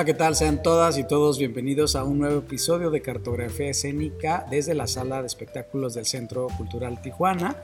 Hola, ¿qué tal? Sean todas y todos bienvenidos a un nuevo episodio de Cartografía Escénica desde la sala de espectáculos del Centro Cultural Tijuana.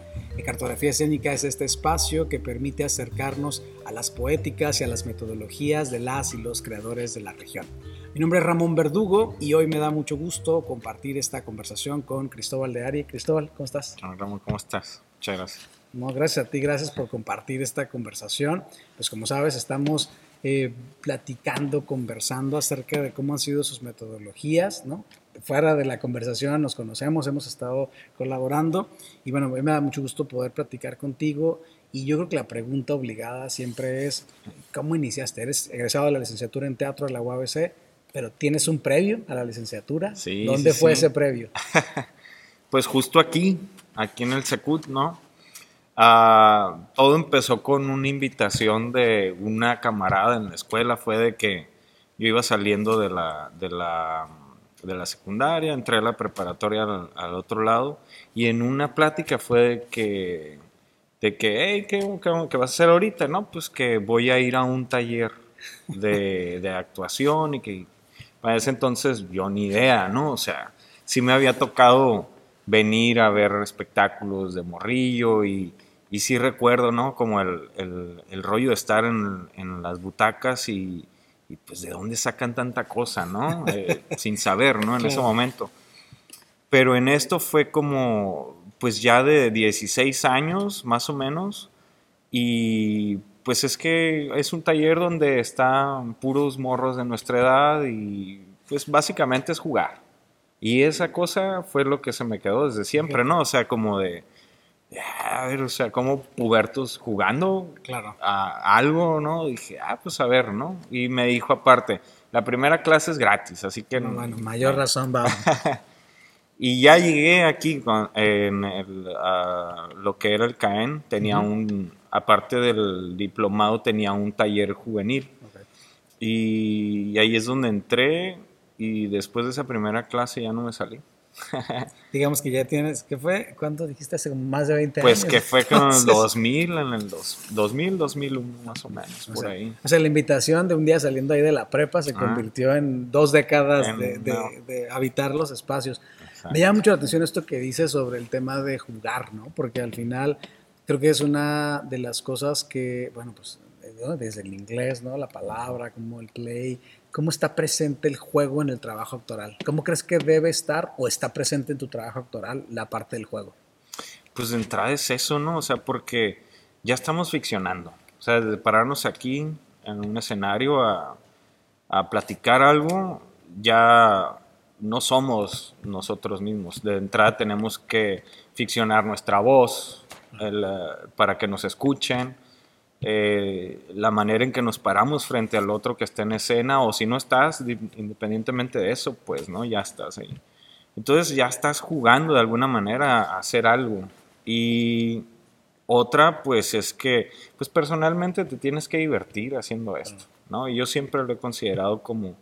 Cartografía Escénica es este espacio que permite acercarnos a las poéticas y a las metodologías de las y los creadores de la región. Mi nombre es Ramón Verdugo y hoy me da mucho gusto compartir esta conversación con Cristóbal de Ari. Cristóbal, ¿cómo estás? Hola, Ramón, ¿cómo estás? Muchas gracias. No, gracias a ti, gracias por compartir esta conversación. Pues como sabes, estamos eh, platicando, conversando acerca de cómo han sido sus metodologías, ¿no? Fuera de la conversación nos conocemos, hemos estado colaborando y bueno, me da mucho gusto poder platicar contigo y yo creo que la pregunta obligada siempre es, ¿cómo iniciaste? Eres egresado de la licenciatura en teatro de la UABC, pero tienes un previo a la licenciatura. Sí, ¿Dónde sí, fue sí. ese previo? Pues justo aquí, aquí en el Secut, ¿no? Ah, todo empezó con una invitación de una camarada en la escuela. Fue de que yo iba saliendo de la, de la, de la secundaria, entré a la preparatoria al, otro lado y en una plática fue de que, de que hey, ¿qué, qué, qué vas a hacer ahorita? No, pues que voy a ir a un taller de, de actuación y que para ese entonces yo ni idea, ¿no? O sea, sí me había tocado venir a ver espectáculos de morrillo y, y sí recuerdo, ¿no? Como el, el, el rollo de estar en, en las butacas y, y, pues de dónde sacan tanta cosa, ¿no? Eh, sin saber, ¿no? En Claro. ese momento. Pero en esto fue como, pues ya de 16 años, más o menos, y pues es que es un taller donde están puros morros de nuestra edad y pues básicamente es jugar. Y esa cosa fue lo que se me quedó desde siempre, ¿no? O sea, como de, "Ah, a ver, o sea, como pubertos jugando Claro. a algo, ¿no? Dije, ah, pues a ver, ¿no? Y me dijo aparte, la primera clase es gratis, así que... Bueno, mayor razón va. Y ya llegué aquí con- en el, ah, lo que era el CAEN, tenía un, aparte del diplomado, tenía un taller juvenil. Y, ahí es donde entré y después de esa primera clase ya no me salí. Digamos que ya tienes, ¿qué fue? ¿Cuánto dijiste? Hace más de 20 Pues años. que fue con el Entonces, 2000, en el dos- 2000, 2001 más o menos, O por sea, ahí. O sea, la invitación de un día saliendo ahí de la prepa se Ah. convirtió en dos décadas En- de, de- no. de habitar los espacios. Exacto. Me llama mucho la atención esto que dices sobre el tema de jugar, ¿no? Porque al final creo que es una de las cosas que, bueno, pues ¿no? desde el inglés, ¿no? La palabra, como el play, cómo está presente el juego en el trabajo actoral. ¿Cómo crees que debe estar o está presente en tu trabajo actoral la parte del juego? Pues de entrada es eso, ¿no? O sea, porque ya estamos ficcionando. O sea, de pararnos aquí en un escenario a, a platicar algo, ya no somos nosotros mismos. De entrada tenemos que ficcionar nuestra voz el, eh, para que nos escuchen, eh, la manera en que nos paramos frente al otro que está en escena, o si no estás, di- independientemente de eso, pues, ¿no? Ya estás ahí. Entonces ya estás jugando de alguna manera a hacer algo. Y otra, pues es que, pues personalmente te tienes que divertir haciendo esto, ¿no? Y yo siempre lo he considerado como,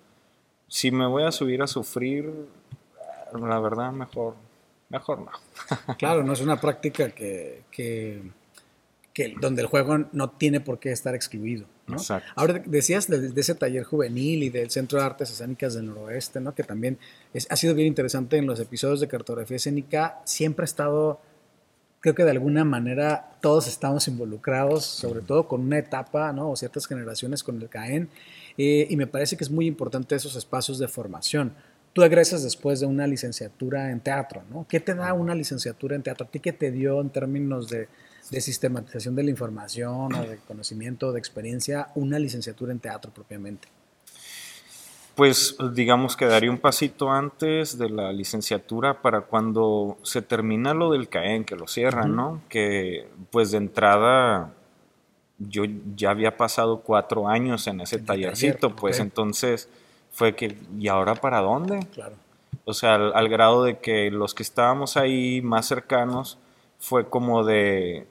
si me voy a subir a sufrir, la verdad, mejor, mejor no. Claro, no es una práctica que, que, que donde el juego no tiene por qué estar excluido. Ahora decías de, de ese taller juvenil y del Centro de Artes Escénicas del Noroeste, ¿no? que también es- ha sido bien interesante en los episodios de cartografía escénica. Siempre ha estado, creo que de alguna manera todos estamos involucrados, sobre todo con una etapa ¿no? o ciertas generaciones con el CAEN, eh, y me parece que es muy importante esos espacios de formación. Tú egresas después de una licenciatura en teatro, ¿no? ¿Qué te da una licenciatura en teatro? ¿A ti qué te dio en términos de, de sistematización de la información o de conocimiento, de experiencia, una licenciatura en teatro propiamente? Pues digamos que daría un pasito antes de la licenciatura para cuando se termina lo del CAEN, que lo cierran. ¿no? Que pues de entrada yo ya había pasado cuatro años en ese En el taller, tallercito, pues entonces fue que, ¿y ahora para dónde? Claro. O sea, al, al grado de que los que estábamos ahí más cercanos fue como de,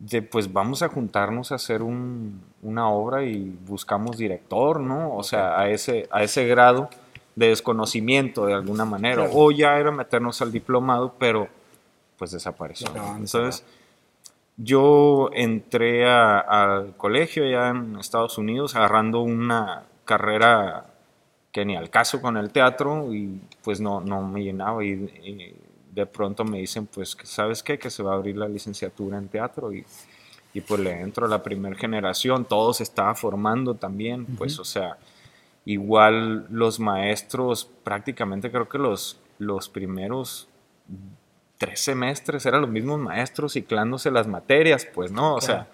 de pues vamos a juntarnos a hacer un- una obra y buscamos director, ¿no? O sea, a ese, a ese grado de desconocimiento de alguna manera. Claro. O ya era meternos al diplomado, pero pues desapareció. Entonces, yo entré a- al colegio ya en Estados Unidos agarrando una carrera que ni al caso con el teatro y pues no, no me llenaba y, de pronto me dicen pues sabes qué que se va a abrir la licenciatura en teatro y, y pues le entro a la primera generación. Todo se estaba formando también pues o sea igual los maestros prácticamente creo que los los primeros tres semestres eran los mismos maestros ciclándose las materias pues no o sea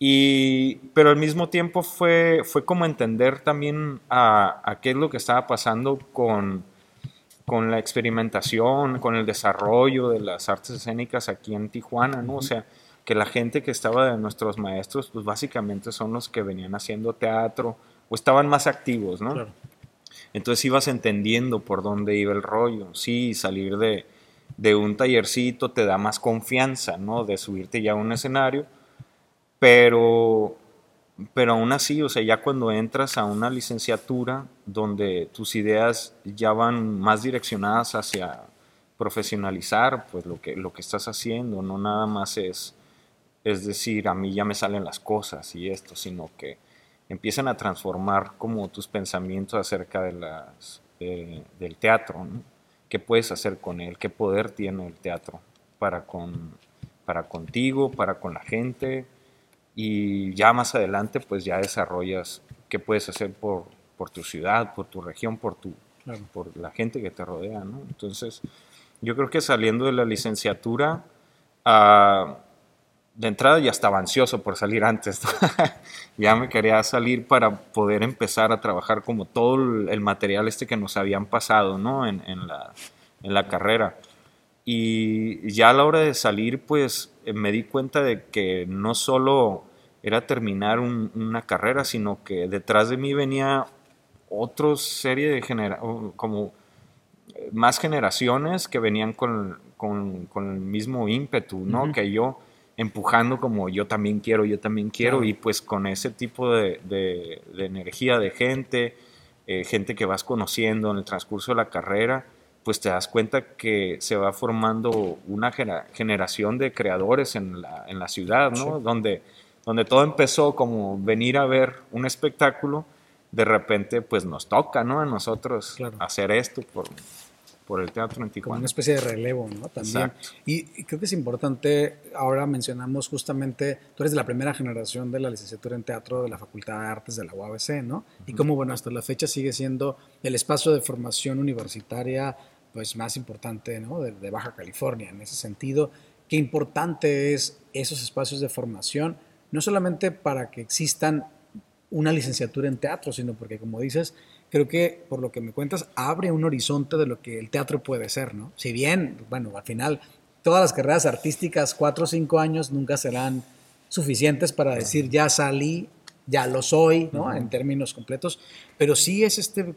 y, pero al mismo tiempo fue, fue como entender también a, qué es lo que estaba pasando con, con la experimentación, con el desarrollo de las artes escénicas aquí en Tijuana, ¿no? O sea, que la gente que estaba de nuestros maestros, pues básicamente son los que venían haciendo teatro o estaban más activos, ¿no? Entonces ibas entendiendo por dónde iba el rollo. Sí, salir de, de un tallercito te da más confianza, ¿no? De subirte ya a un escenario pero, pero aún así, o sea, ya cuando entras a una licenciatura donde tus ideas ya van más direccionadas hacia profesionalizar pues lo que, lo que estás haciendo, no nada más es, es decir, a mí ya me salen las cosas y esto, sino que empiezan a transformar como tus pensamientos acerca de las, del teatro, ¿no? ¿Qué puedes hacer con él? ¿Qué poder tiene el teatro para, con, para contigo, para con la gente? Y ya más adelante pues ya desarrollas qué puedes hacer por, por tu ciudad, por tu región, por, tu, por la gente que te rodea, ¿no? Entonces, yo creo que saliendo de la licenciatura, ah, de entrada ya estaba ansioso por salir antes, ya me quería salir para poder empezar a trabajar como todo el material este que nos habían pasado, ¿no? En, en, la, en la carrera. Y ya a la hora de salir, pues me di cuenta de que no solo era terminar una carrera, sino que detrás de mí venía otra serie de genera como eh, más generaciones que venían con, con, el mismo ímpetu, ¿no? Que yo empujando como yo también quiero, yo también quiero, y pues con ese tipo de, de, energía de gente, eh, gente que vas conociendo en el transcurso de la carrera, pues te das cuenta que se va formando una generación de creadores en la, en la ciudad, ¿no? Donde donde todo empezó como venir a ver un espectáculo, de repente pues nos toca, ¿no? A nosotros hacer esto por, por el teatro en Como una especie de relevo, ¿no? También. Y, creo que es importante, ahora mencionamos justamente, tú eres de la primera generación de la licenciatura en teatro de la Facultad de Artes de la UABC, ¿no? Y como, bueno, hasta la fecha sigue siendo el espacio de formación universitaria pues más importante, ¿no? De, de Baja California, en ese sentido. Qué importante es esos espacios de formación no solamente para que existan una licenciatura en teatro, sino porque, como dices, creo que por lo que me cuentas, abre un horizonte de lo que el teatro puede ser, ¿no? Si bien, bueno, al final, todas las carreras artísticas, cuatro o cinco años, nunca serán suficientes para decir, ya salí, ya lo soy, ¿no? En términos completos, pero sí es este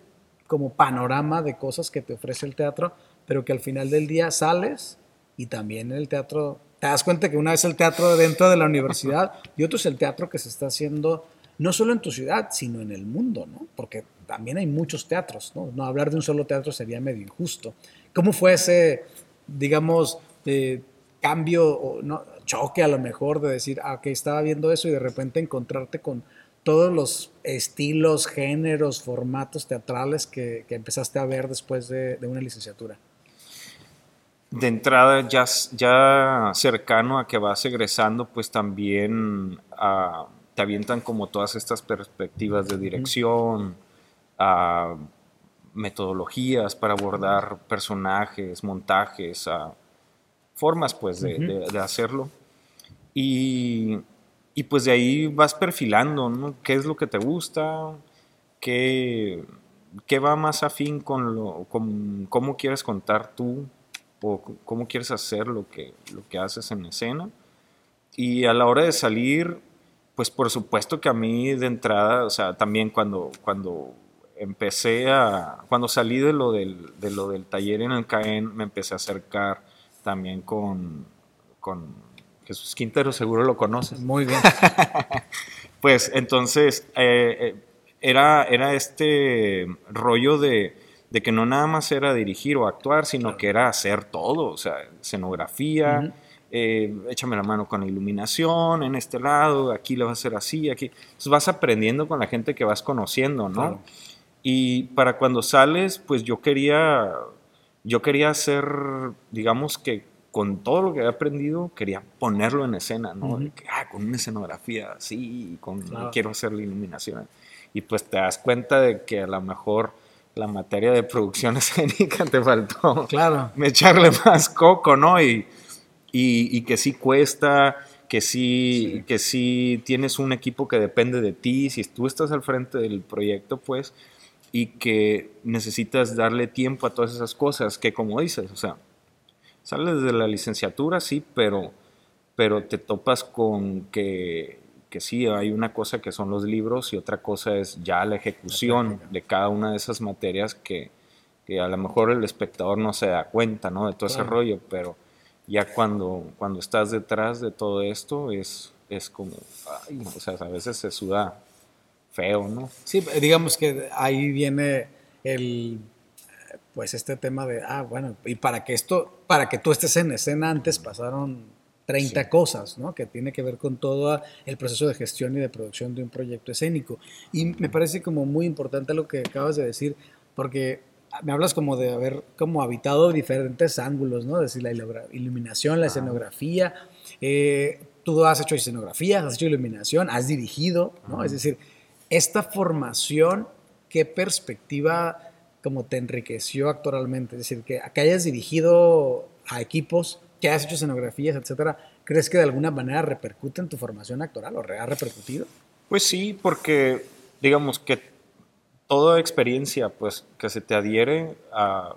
como panorama de cosas que te ofrece el teatro, pero que al final del día sales y también en el teatro te das cuenta que una es el teatro dentro de la universidad y otro es el teatro que se está haciendo no solo en tu ciudad, sino en el mundo, ¿no? Porque también hay muchos teatros, ¿no? No hablar de un solo teatro sería medio injusto. ¿Cómo fue ese, digamos, eh, cambio o no, choque a lo mejor de decir, ah, que estaba viendo eso y de repente encontrarte con todos los estilos, géneros, formatos teatrales que, empezaste a ver después de una licenciatura? De entrada ya, ya cercano a que vas egresando, pues también ah, te avientan como todas estas perspectivas de dirección, uh, metodologías para abordar personajes, montajes, uh, formas pues de, hacerlo. Y, y, pues de ahí vas perfilando, ¿no? ¿Qué es lo que te gusta? ¿Qué, qué va más afín con, lo, con cómo quieres contar tú o cómo quieres hacer lo que, lo que haces en escena. Y a la hora de salir, pues por supuesto que a mí de entrada, o sea, también cuando, cuando empecé a, cuando salí de lo del, de lo del taller en el CAEN, me empecé a acercar también con, con Jesús Quintero, seguro lo conoces. Muy bien. pues entonces, eh, eh, era, era este rollo de de que no nada más era dirigir o actuar, sino que era hacer todo, o sea, escenografía, eh, échame la mano con la iluminación en este lado, aquí lo vas a hacer así, aquí. Entonces vas aprendiendo con la gente que vas conociendo, ¿no? Y para cuando sales, pues yo quería, yo quería hacer, digamos que con todo lo que había aprendido, quería ponerlo en escena, ¿no? ah, con una escenografía así, con, quiero hacer la iluminación. Y pues te das cuenta de que a lo mejor la materia de producción escénica te faltó claro. echarle más coco, ¿no? Y, y, que sí cuesta, que sí, que sí tienes un equipo que depende de ti, si tú estás al frente del proyecto, pues, y que necesitas darle tiempo a todas esas cosas, que como dices, o sea, sales de la licenciatura, sí, pero, pero te topas con que, que sí, hay una cosa que son los libros y otra cosa es ya la ejecución de cada una de esas materias que, que, a lo mejor el espectador no se da cuenta, ¿no? De todo ese rollo, pero ya cuando, cuando estás detrás de todo esto es, es como, o sea, a veces se suda feo, ¿no? Sí, digamos que ahí viene el, pues este tema de, ah, bueno, y para que esto, para que tú estés en escena antes pasaron 30 cosas, ¿no? Que tiene que ver con todo el proceso de gestión y de producción de un proyecto escénico. Y me parece como muy importante lo que acabas de decir, porque me hablas como de haber como habitado diferentes ángulos, ¿no? Es decir, la iluminación, la escenografía. Eh, tú has hecho escenografía, has hecho iluminación, has dirigido, ¿no? Es decir, esta formación, ¿qué perspectiva como te enriqueció actualmente? Es decir, que, que hayas dirigido a equipos, que hayas hecho escenografías, etcétera, ¿crees que de alguna manera repercute en tu formación actoral o ha repercutido? Pues sí, porque digamos que toda experiencia pues, que se te adhiere a,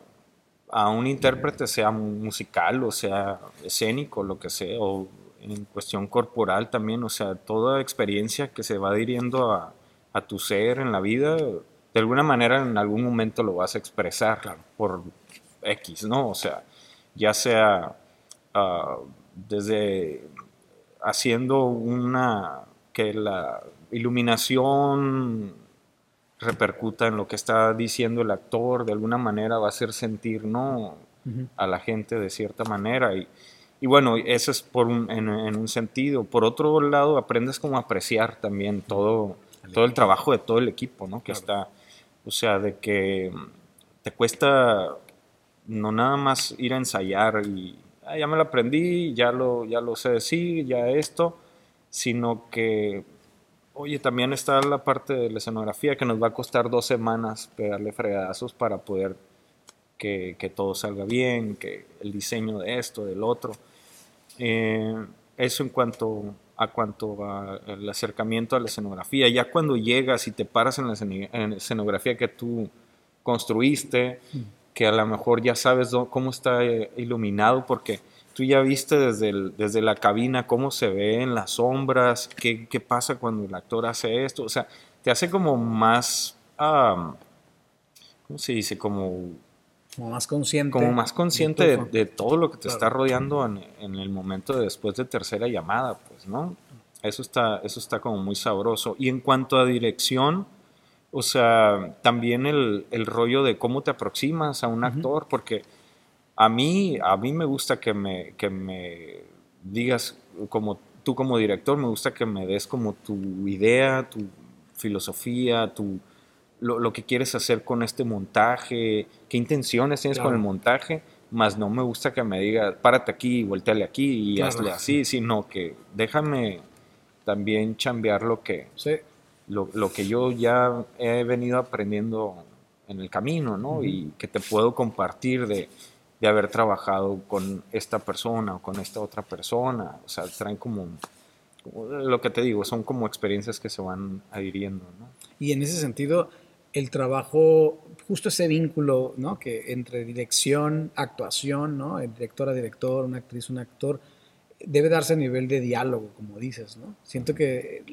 a un intérprete, sea musical o sea escénico, lo que sea, o en cuestión corporal también, o sea, toda experiencia que se va adhiriendo a, a tu ser en la vida, de alguna manera en algún momento lo vas a expresar por X, ¿no? O sea, ya sea ah, desde haciendo una, que la iluminación repercuta en lo que está diciendo el actor, de alguna manera va a hacer sentir ¿no? a la gente de cierta manera. Y, y bueno, eso es por un, en, un sentido. Por otro lado, aprendes como a apreciar también todo, el todo el trabajo de todo el equipo, ¿no? Que está, o sea, de que te cuesta no nada más ir a ensayar y ah, ya me lo aprendí, ya lo, ya lo sé decir, ya esto, sino que Oye, también está la parte de la escenografía que nos va a costar dos semanas pegarle fregadazos para poder que, todo salga bien, que el diseño de esto, del otro. Eh, eso en cuanto a cuanto al acercamiento a la escenografía. Ya cuando llegas y te paras en la escenografía que tú construiste, mm. Que a lo mejor ya sabes cómo está eh, iluminado, porque tú ya viste desde, desde la cabina cómo se ve en las sombras, qué, qué, pasa cuando el actor hace esto, o sea, te hace como más, ¿cómo se dice? Como, como más consciente. Como más consciente de, todo lo que te está rodeando en, en, el momento de después de tercera llamada, pues, ¿no? Eso está, eso está como muy sabroso. Y en cuanto a dirección, o sea, también el, el rollo de cómo te aproximas a un actor, porque a mí, a mí me gusta que me, que me digas, como tú como director, me gusta que me des como tu idea, tu filosofía, tu, lo, que quieres hacer con este montaje, qué intenciones tienes con el montaje, más no me gusta que me digas, párate aquí, volteale aquí y hazle así, sino que déjame también chambear lo que, lo, lo, que yo ya he venido aprendiendo en el camino, ¿no? Y que te puedo compartir de de haber trabajado con esta persona o con esta otra persona. O sea, traen como, lo que te digo, son como experiencias que se van adhiriendo. ¿no? Y en ese sentido, el trabajo, justo ese vínculo, ¿no? Que entre dirección, actuación, ¿no? El director a director, una actriz, un actor, debe darse a nivel de diálogo, como dices, ¿no? Siento que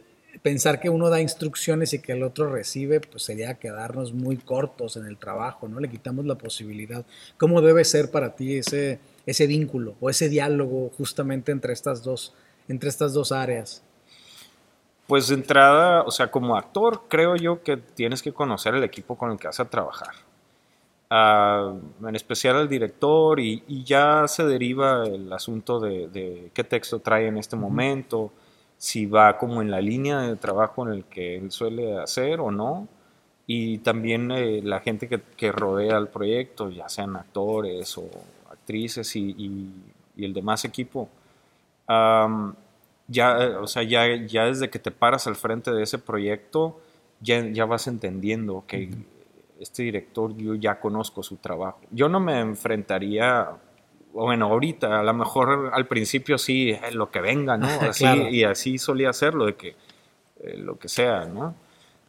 pensar que uno da instrucciones y que el otro recibe, pues sería quedarnos muy cortos en el trabajo, ¿no? Le quitamos la posibilidad. ¿Cómo debe ser para ti ese, ese vínculo o ese diálogo justamente entre estas dos, entre estas dos áreas? Pues de entrada, o sea, como actor, creo yo que tienes que conocer el equipo con el que vas a trabajar. Ah, en especial al director, y, ya se deriva el asunto de, qué texto trae en este momento si va como en la línea de trabajo en el que él suele hacer o no. y también eh, la gente que, que, rodea el proyecto, ya sean actores o actrices y, y, el demás equipo. ya, o sea, ya, ya desde que te paras al frente de ese proyecto, ya, ya vas entendiendo que este director yo ya conozco su trabajo. Yo no me enfrentaría, bueno, ahorita, a lo mejor al principio sí, eh, lo que venga, ¿no? Así, Y así solía hacerlo, de que eh, lo que sea, ¿no?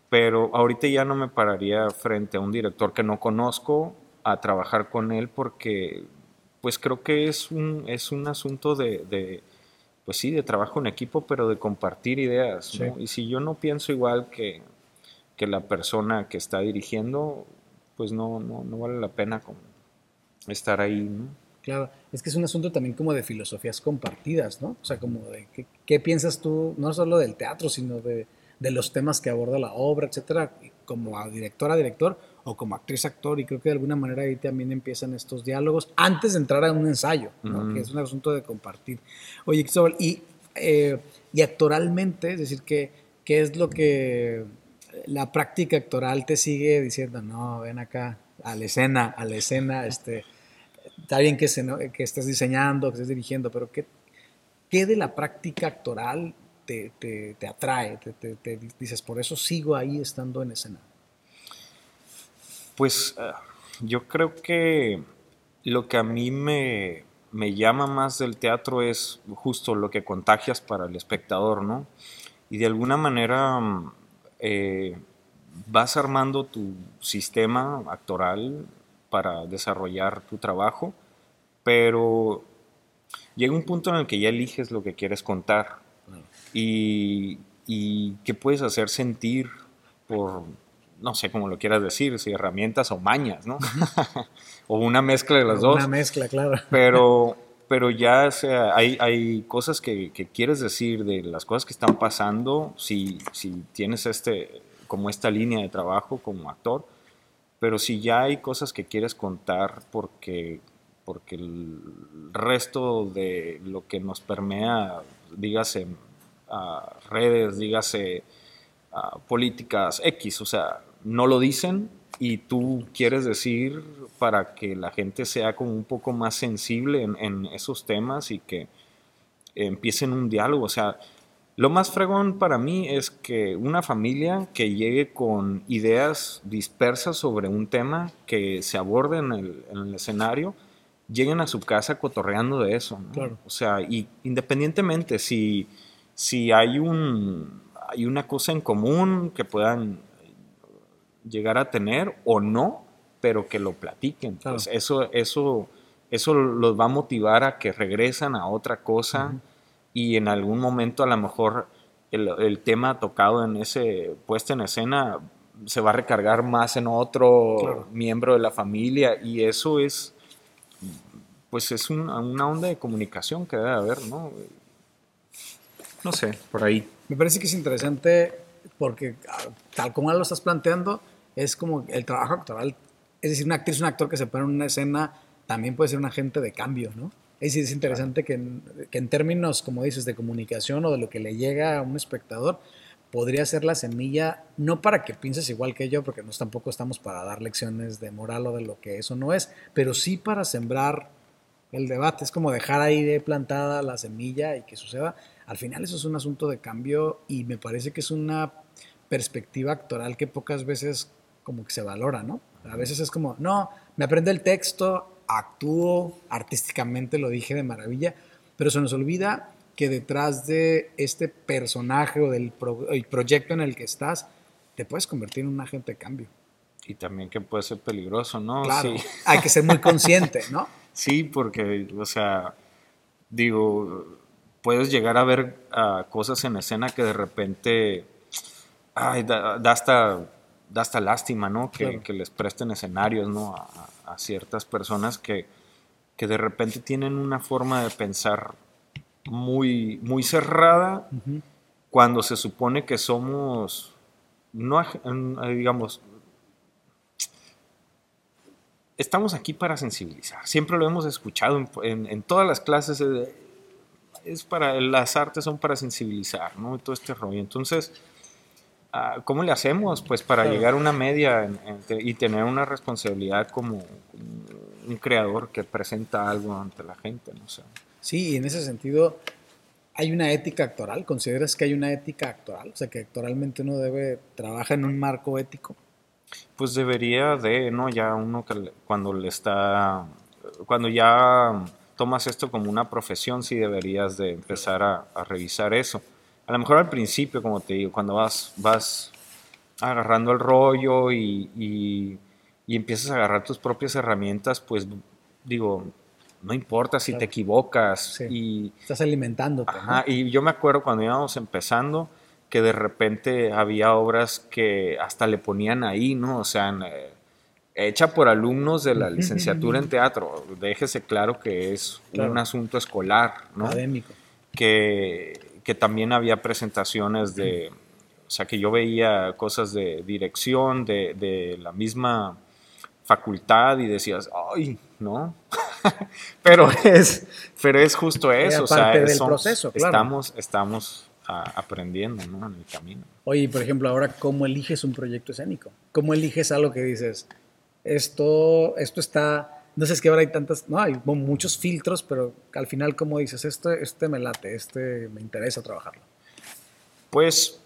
Pero ahorita ya no me pararía frente a un director que no conozco a trabajar con él porque pues creo que es un, es un asunto de, pues sí, de trabajo en equipo, pero de compartir ideas. ¿no? Y si yo no pienso igual que, que la persona que está dirigiendo, pues no, no, no vale la pena como estar ahí, ¿no? Claro, es que es un asunto también como de filosofías compartidas, ¿no? O sea, como de qué, qué piensas tú, no solo del teatro, sino de, de, los temas que aborda la obra, etcétera, como a directora, director o como actriz, actor, y creo que de alguna manera ahí también empiezan estos diálogos antes de entrar a un ensayo, ¿no? que es un asunto de compartir. Oye, Cristóbal, y, eh, y actoralmente, es decir, ¿qué, ¿qué es lo que la práctica actoral te sigue diciendo, no, ven acá, a la escena, a la escena, este, está bien que, que estés diseñando, que estés dirigiendo, pero ¿qué, qué de la práctica actoral te, te, atrae? Te, te, dices, por eso sigo ahí estando en escena. Pues eh, yo creo que lo que a mí me, me llama más del teatro es justo lo que contagias para el espectador, ¿no? Y de alguna manera eh, vas armando tu sistema actoral para desarrollar tu trabajo, pero llega un punto en el que ya eliges lo que quieres contar y, y qué puedes hacer sentir por, no sé cómo lo quieras decir, si herramientas o mañas, ¿no? o una mezcla de las dos. Una mezcla, claro. pero, pero ya sea, hay, hay cosas que, que, quieres decir de las cosas que están pasando, si, si tienes este, como esta línea de trabajo como actor, pero si ya hay cosas que quieres contar porque, porque el resto de lo que nos permea, dígase a redes, dígase a políticas X, o sea, no lo dicen, y tú quieres decir para que la gente sea como un poco más sensible en, esos temas y que empiecen un diálogo. O sea, lo más fregón para mí es que una familia que llegue con ideas dispersas sobre un tema que se aborde en el, escenario, lleguen a su casa cotorreando de eso. O sea, y independientemente si, si hay, un, hay una cosa en común que puedan llegar a tener o no, pero que lo platiquen. Pues eso, eso, eso los va a motivar a que regresan a otra cosa y en algún momento a lo mejor el, tema tocado en ese puesto en escena se va a recargar más en otro miembro de la familia y eso es pues es una, una onda de comunicación que debe haber, ¿no? No sé, por ahí. Me parece que es interesante porque ah, tal como lo estás planteando, es como el trabajo actoral. Es decir, una actriz, un actor que se pone en una escena también puede ser un agente de cambio, ¿no? Es decir, es interesante que en, que en términos, como dices, de comunicación o de lo que le llega a un espectador, podría ser la semilla, no para que pienses igual que yo, porque no tampoco estamos para dar lecciones de moral o de lo que eso no es, pero sí para sembrar el debate. Es como dejar ahí de plantada la semilla y que suceda. Al final eso es un asunto de cambio y me parece que es una perspectiva actoral que pocas veces como que se valora, ¿no? A veces es como, no, me aprendo el texto, actúo artísticamente, lo dije de maravilla, pero se nos olvida que detrás de este personaje o del proyecto en el que estás, te puedes convertir en un agente de cambio. Y también que puede ser peligroso, ¿no? Claro, hay que ser muy consciente, ¿no? sí, porque, o sea, digo, puedes llegar a ver cosas en escena que de repente, ay, da hasta da hasta lástima, ¿no? Que, les presten escenarios, ¿no? A, ciertas personas que, que, de repente tienen una forma de pensar muy, muy cerrada cuando se supone que somos, no, digamos, estamos aquí para sensibilizar. Siempre lo hemos escuchado en, en, todas las clases. Es para, las artes son para sensibilizar, ¿no? todo este rollo. Entonces, ah, ¿cómo le hacemos pues para llegar a una media y tener una responsabilidad como un creador que presenta algo ante la gente? No sé. Sí, en ese sentido, ¿hay una ética actoral? ¿Consideras que hay una ética actoral? O sea, que actoralmente uno debe trabajar en un marco ético. Pues debería de, ¿no? Ya uno que cuando le está, cuando ya tomas esto como una profesión, sí deberías de empezar a, revisar eso. A lo mejor al principio, como te digo, cuando vas, vas agarrando el rollo y, y, y empiezas a agarrar tus propias herramientas, pues digo, no importa si te equivocas. Y, Estás alimentando. Ajá, y yo me acuerdo cuando íbamos empezando que de repente había obras que hasta le ponían ahí, ¿no? O sea, eh, hecha por alumnos de la licenciatura en teatro. Déjese claro que es un asunto escolar, ¿no? Académico. Que, que también había presentaciones de, o sea, que yo veía cosas de dirección, de, de la misma facultad y decías, ay, ¿no? pero, es, pero es justo eso. o sea, del proceso, estamos, estamos aprendiendo ¿no? en el camino. Oye, por ejemplo, ahora, ¿cómo eliges un proyecto escénico? ¿Cómo eliges algo que dices, esto, esto está, no sé, es que ahora hay tantas, no, hay muchos filtros, pero al final, ¿cómo dices, este, este me late, este me interesa trabajarlo? Pues,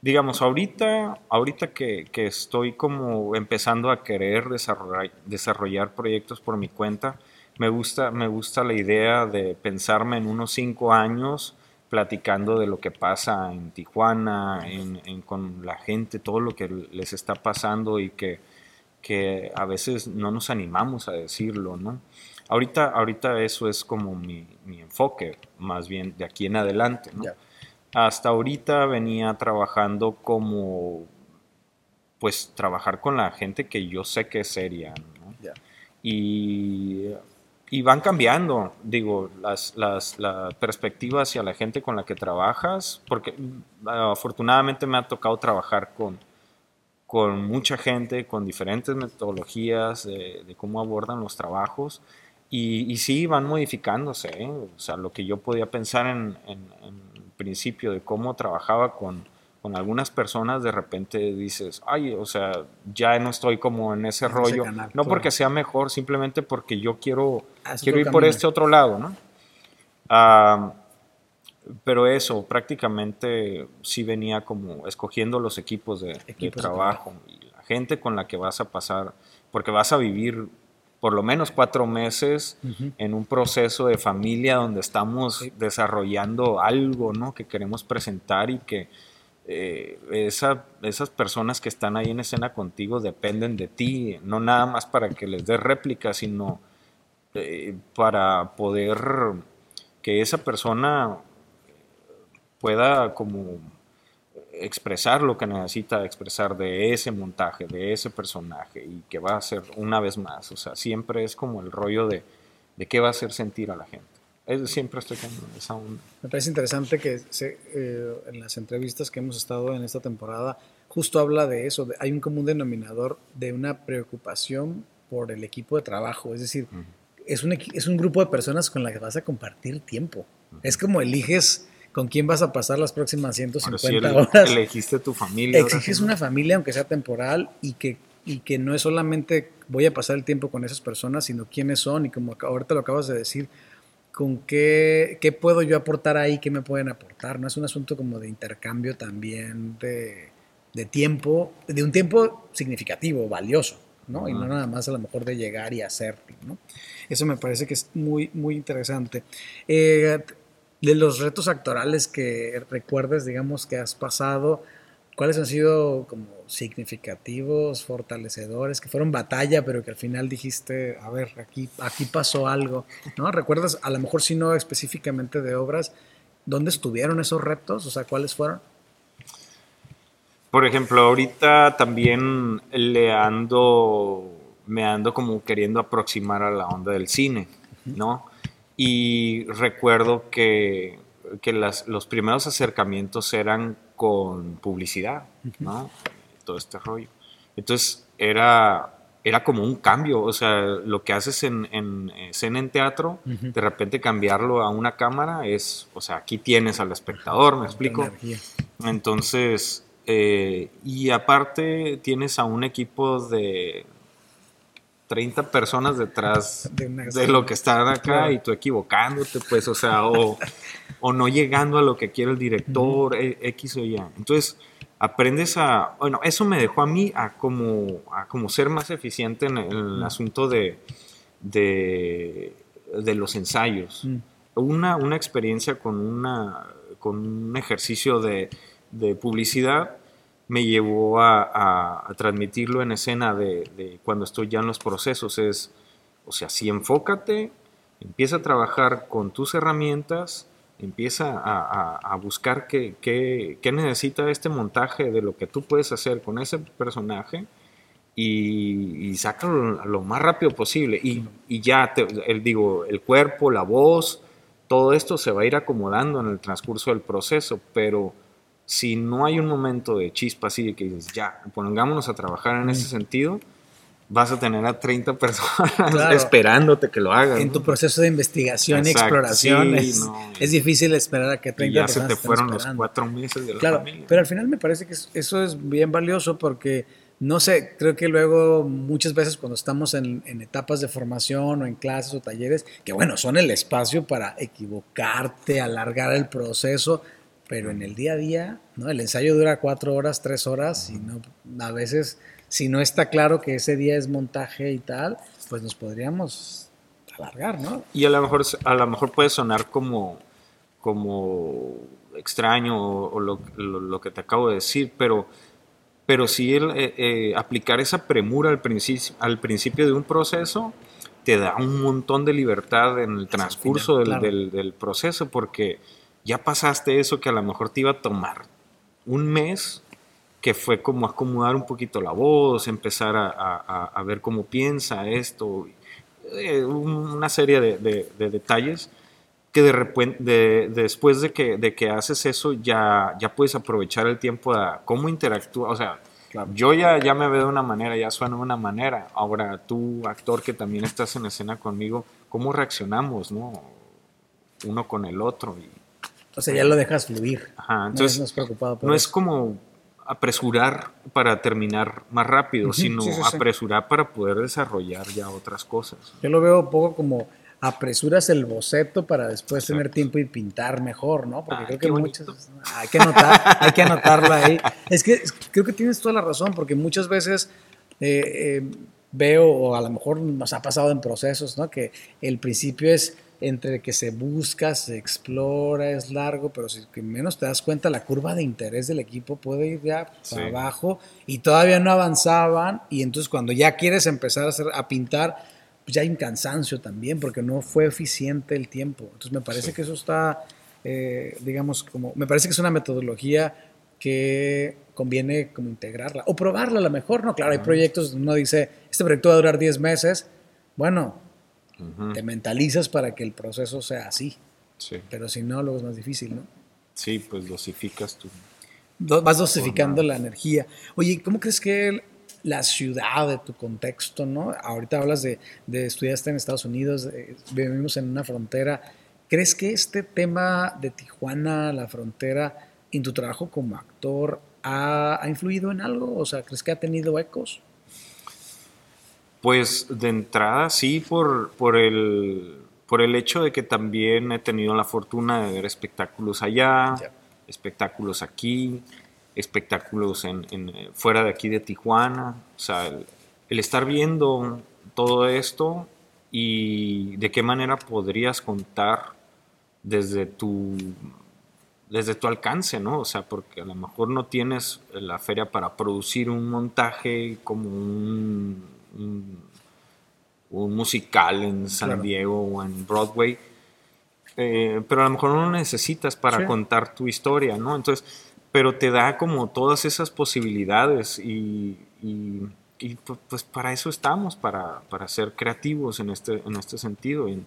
digamos, ahorita, ahorita que, que, estoy como empezando a querer desarrollar, desarrollar proyectos por mi cuenta, me gusta, me gusta la idea de pensarme en unos cinco años platicando de lo que pasa en Tijuana, en, con la gente, todo lo que les está pasando y que, que, a veces no nos animamos a decirlo, ¿no? Ahorita, ahorita eso es como mi, mi enfoque, más bien de aquí en adelante, ¿no? hasta ahorita venía trabajando como, pues, trabajar con la gente que yo sé que es seria, ¿no? Y, y, van cambiando, digo, las, las, hacia la gente con la que trabajas, porque afortunadamente me ha tocado trabajar con, con mucha gente, con diferentes metodologías de, cómo abordan los trabajos. Y, sí, van modificándose. ¿eh? O sea, lo que yo podía pensar en, en principio de cómo trabajaba con, con algunas personas, de repente dices, ay, o sea, ya no estoy como en ese rollo. no porque sea mejor, simplemente porque yo quiero, quiero ir por este otro lado, ¿no? pero eso, prácticamente sí venía como escogiendo los equipos de, trabajo y la gente con la que vas a pasar, porque vas a vivir por lo menos cuatro meses en un proceso de familia donde estamos desarrollando algo ¿no? que queremos presentar y que eh, esa, esas personas que están ahí en escena contigo dependen de ti, no nada más para que les des réplica, sino eh, para poder que esa persona pueda como expresar lo que necesita expresar de ese montaje, de ese personaje y que va a ser una vez más. O sea, siempre es como el rollo de, de qué va a hacer sentir a la gente. Siempre estoy con esa onda. Me parece interesante que eh, en las entrevistas que hemos estado en esta temporada justo habla de eso. hay un común denominador de una preocupación por el equipo de trabajo. Es decir, es, un, es un grupo de personas con las que vas a compartir tiempo. Es como eliges con quién vas a pasar las próximas 150 horas. Elegiste tu familia. Exiges una familia, aunque sea temporal, y que, y que no es solamente voy a pasar el tiempo con esas personas, sino quiénes son, y como ahorita lo acabas de decir, con qué, qué puedo yo aportar ahí, qué me pueden aportar. No es un asunto como de intercambio también de, de tiempo, de un tiempo significativo, valioso. ¿no? Y no nada más a lo mejor de llegar y hacer, ¿no? Eso me parece que es muy, muy interesante. Eh, de los retos actorales que recuerdes, digamos, que has pasado, ¿cuáles han sido como significativos, fortalecedores, que fueron batalla, pero que al final dijiste, a ver, aquí, aquí pasó algo, ¿no? ¿Recuerdas, a lo mejor si no específicamente de obras, dónde estuvieron esos retos? O sea, ¿cuáles fueron? Por ejemplo, ahorita también le ando, me ando como queriendo aproximar a la onda del cine, ¿no? Y recuerdo que, que las, los primeros acercamientos eran con publicidad, ¿no? Todo este rollo. Entonces era era como un cambio, o sea, lo que haces en, en escena en teatro, de repente cambiarlo a una cámara es, o sea, aquí tienes al espectador, ¿me explico? Entonces, eh, y aparte tienes a un equipo de 30 personas detrás de, lo que están acá y tú equivocándote, pues, o sea, o, o, no llegando a lo que quiere el director, e, X o Y. Entonces, aprendes a, bueno, eso me dejó a mí a como, a como ser más eficiente en el, asunto de, de, los ensayos. Una, una experiencia con, una, con un ejercicio de, de publicidad me llevó a, transmitirlo en escena de, cuando estoy ya en los procesos. Es, o sea, si enfócate, empieza a trabajar con tus herramientas, empieza a, buscar qué, necesita este montaje de lo que tú puedes hacer con ese personaje y, y sácalo lo más rápido posible. Y, y ya, te, el, digo, el cuerpo, la voz, todo esto se va a ir acomodando en el transcurso del proceso, pero si no hay un momento de chispa así de que dices, ya, pongámonos a trabajar en ese sentido, vas a tener a 30 personas esperándote que lo hagan. En tu proceso de investigación y exploración es, difícil esperar a que 30 y ya se te fueron los cuatro meses de la claro, Pero al final me parece que eso es bien valioso porque, no sé, creo que luego muchas veces cuando estamos en, en etapas de formación o en clases o talleres, que bueno, son el espacio para equivocarte, alargar el proceso, pero en el día a día, ¿no? El ensayo dura cuatro horas, tres horas y no, a veces si no está claro que ese día es montaje y tal, pues nos podríamos alargar, ¿no? Y a lo mejor, a lo mejor puede sonar como, como extraño o, lo, que te acabo de decir, pero, pero sí el, eh, eh, aplicar esa premura al, principio, al principio de un proceso te da un montón de libertad en el transcurso del, del proceso, porque ya pasaste eso que a lo mejor te iba a tomar un mes que fue como acomodar un poquito la voz, empezar a, ver cómo piensa esto, eh, una serie de, detalles que de repente, después de que, de que haces eso, ya, ya puedes aprovechar el tiempo a cómo interactúa, o sea, yo ya, ya me veo de una manera, ya suena de una manera, ahora tú, actor que también estás en escena conmigo, ¿cómo reaccionamos, no? Uno con el otro. Y, o sea, ya lo dejas fluir. Ajá, entonces, no, preocupado no es como apresurar para terminar más rápido, sino apresurar para poder desarrollar ya otras cosas. Yo lo veo un poco como apresuras el boceto para después tener tiempo y pintar mejor, ¿no? Porque creo que muchas hay que anotar, hay que anotarlo ahí. Es que creo que tienes toda la razón, porque muchas veces eh, eh, veo, o a lo mejor nos ha pasado en procesos, ¿no? Que el principio es entre que se busca, se explora, es largo, pero si menos te das cuenta, la curva de interés del equipo puede ir ya para abajo y todavía no avanzaban y entonces cuando ya quieres empezar a, hacer, a pintar, pues ya hay un cansancio también porque no fue eficiente el tiempo. Entonces me parece que eso está, eh, digamos, como, me parece que es una metodología que conviene como integrarla o probarla a lo mejor, ¿no? Claro, hay proyectos uno dice, este proyecto va a durar 10 meses, bueno, te mentalizas para que el proceso sea así. Pero si no, luego es más difícil, ¿no? Sí, pues dosificas tú. vas dosificando la energía. Oye, ¿cómo crees que la ciudad de tu contexto, ¿no? Ahorita hablas de, de estudiaste en Estados Unidos, vivimos en una frontera. ¿Crees que este tema de Tijuana, la frontera, en tu trabajo como actor, ha, ha influido en algo? O sea, ¿crees que ha tenido ecos? Pues de entrada sí, por, por, el, por el hecho de que también he tenido la fortuna de ver espectáculos allá, espectáculos aquí, espectáculos en, en, fuera de aquí de Tijuana. O sea, el, estar viendo todo esto y de qué manera podrías contar desde tu desde tu alcance, ¿no? O sea, porque a lo mejor no tienes la feria para producir un montaje como un un, musical en San Diego o en Broadway, eh, pero a lo mejor no lo necesitas para contar tu historia, ¿no? Entonces, pero te da como todas esas posibilidades y, pues para eso estamos, para, ser creativos en este, en este sentido y,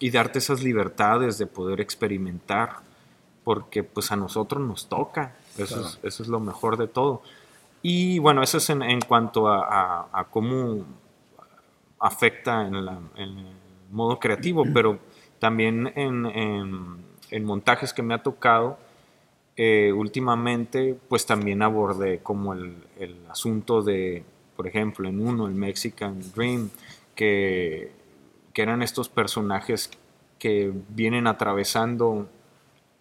y darte esas libertades de poder experimentar, porque pues a nosotros nos toca, eso, es, eso es lo mejor de todo. Y bueno, eso es en, en cuanto a, a, cómo afecta en, la, en, el modo creativo, pero también en, en montajes que me ha tocado, eh, últimamente, pues también abordé como el, el, asunto de, por ejemplo, en uno, el Mexican Dream, que, que eran estos personajes que vienen atravesando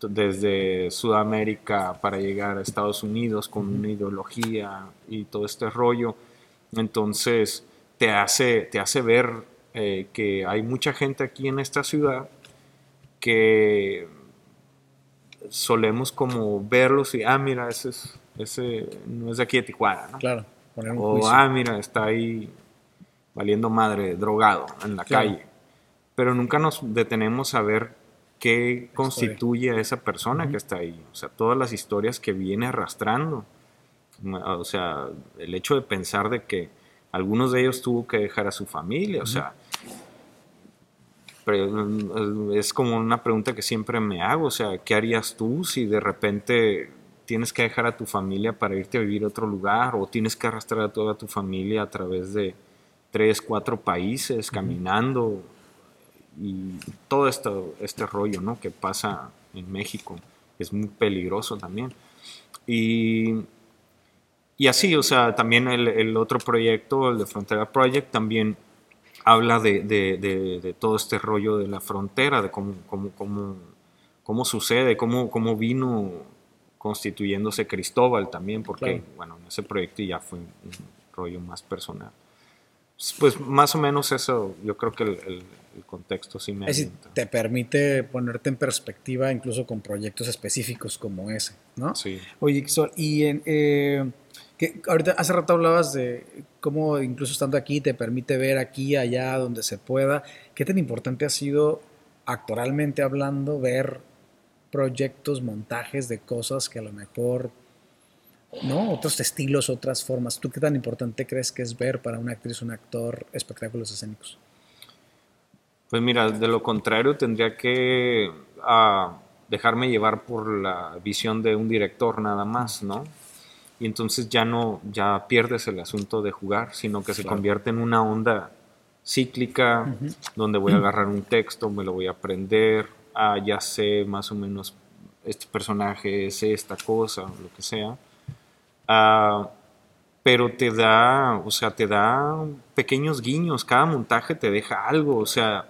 desde Sudamérica para llegar a Estados Unidos con una ideología y todo este rollo. Entonces te hace, te hace ver eh, que hay mucha gente aquí en esta ciudad que solemos como verlos y, ah, mira, ese, es, ese no es de aquí de Tijuana, ¿no? Claro, poner un O, ah, mira, está ahí valiendo madre, drogado en la calle. Pero nunca nos detenemos a ver qué constituye a esa persona que está ahí. O sea, todas las historias que viene arrastrando. O sea, el hecho de pensar de que algunos de ellos tuvo que dejar a su familia, o sea, es como una pregunta que siempre me hago, o sea, ¿qué harías tú si de repente tienes que dejar a tu familia para irte a vivir a otro lugar o tienes que arrastrar a toda tu familia a través de tres, cuatro países caminando? Y todo esto, este rollo ¿no? que pasa en México es muy peligroso también. Y, y así, o sea, también el, el, otro proyecto, el de Frontera Project, también habla de, de, de, todo este rollo de la frontera, de cómo, cómo, cómo, cómo sucede, cómo, cómo vino constituyéndose Cristóbal también, porque, bueno, en ese proyecto ya fue un rollo más personal. Pues más o menos eso, yo creo que el, el, el contexto sí me... Es te permite ponerte en perspectiva incluso con proyectos específicos como ese, ¿no? Sí. Oye, y en, eh, que ahorita hace rato hablabas de cómo incluso estando aquí te permite ver aquí, allá, donde se pueda. ¿Qué tan importante ha sido actualmente hablando ver proyectos, montajes de cosas que a lo mejor ¿no? Otros estilos, otras formas. ¿Tú qué tan importante crees que es ver para una actriz, un actor, espectáculos escénicos? Pues mira, de lo contrario tendría que uh, dejarme llevar por la visión de un director nada más, ¿no? Y entonces ya no, ya pierdes el asunto de jugar, sino que se claro. convierte en una onda cíclica, uh -huh. donde voy a agarrar un texto, me lo voy a aprender, ah, ya sé más o menos este personaje, sé esta cosa, lo que sea Uh, pero te da, o sea, te da pequeños guiños, cada montaje te deja algo, o sea,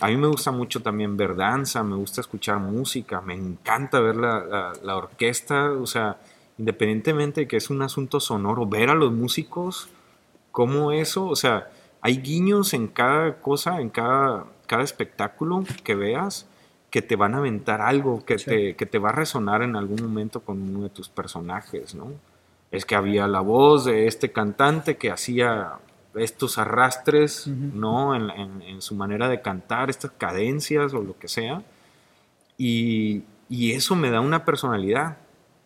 a mí me gusta mucho también ver danza, me gusta escuchar música, me encanta ver la, la, la orquesta, o sea, independientemente de que es un asunto sonoro, ver a los músicos, como eso, o sea, hay guiños en cada cosa, en cada, cada espectáculo que veas, que te van a aventar algo, que, sí. te, que te va a resonar en algún momento con uno de tus personajes, ¿no? Es que había la voz de este cantante que hacía estos arrastres, uh -huh. ¿no? En, en, en, su manera de cantar, estas cadencias o lo que sea. Y, y, eso me da una personalidad.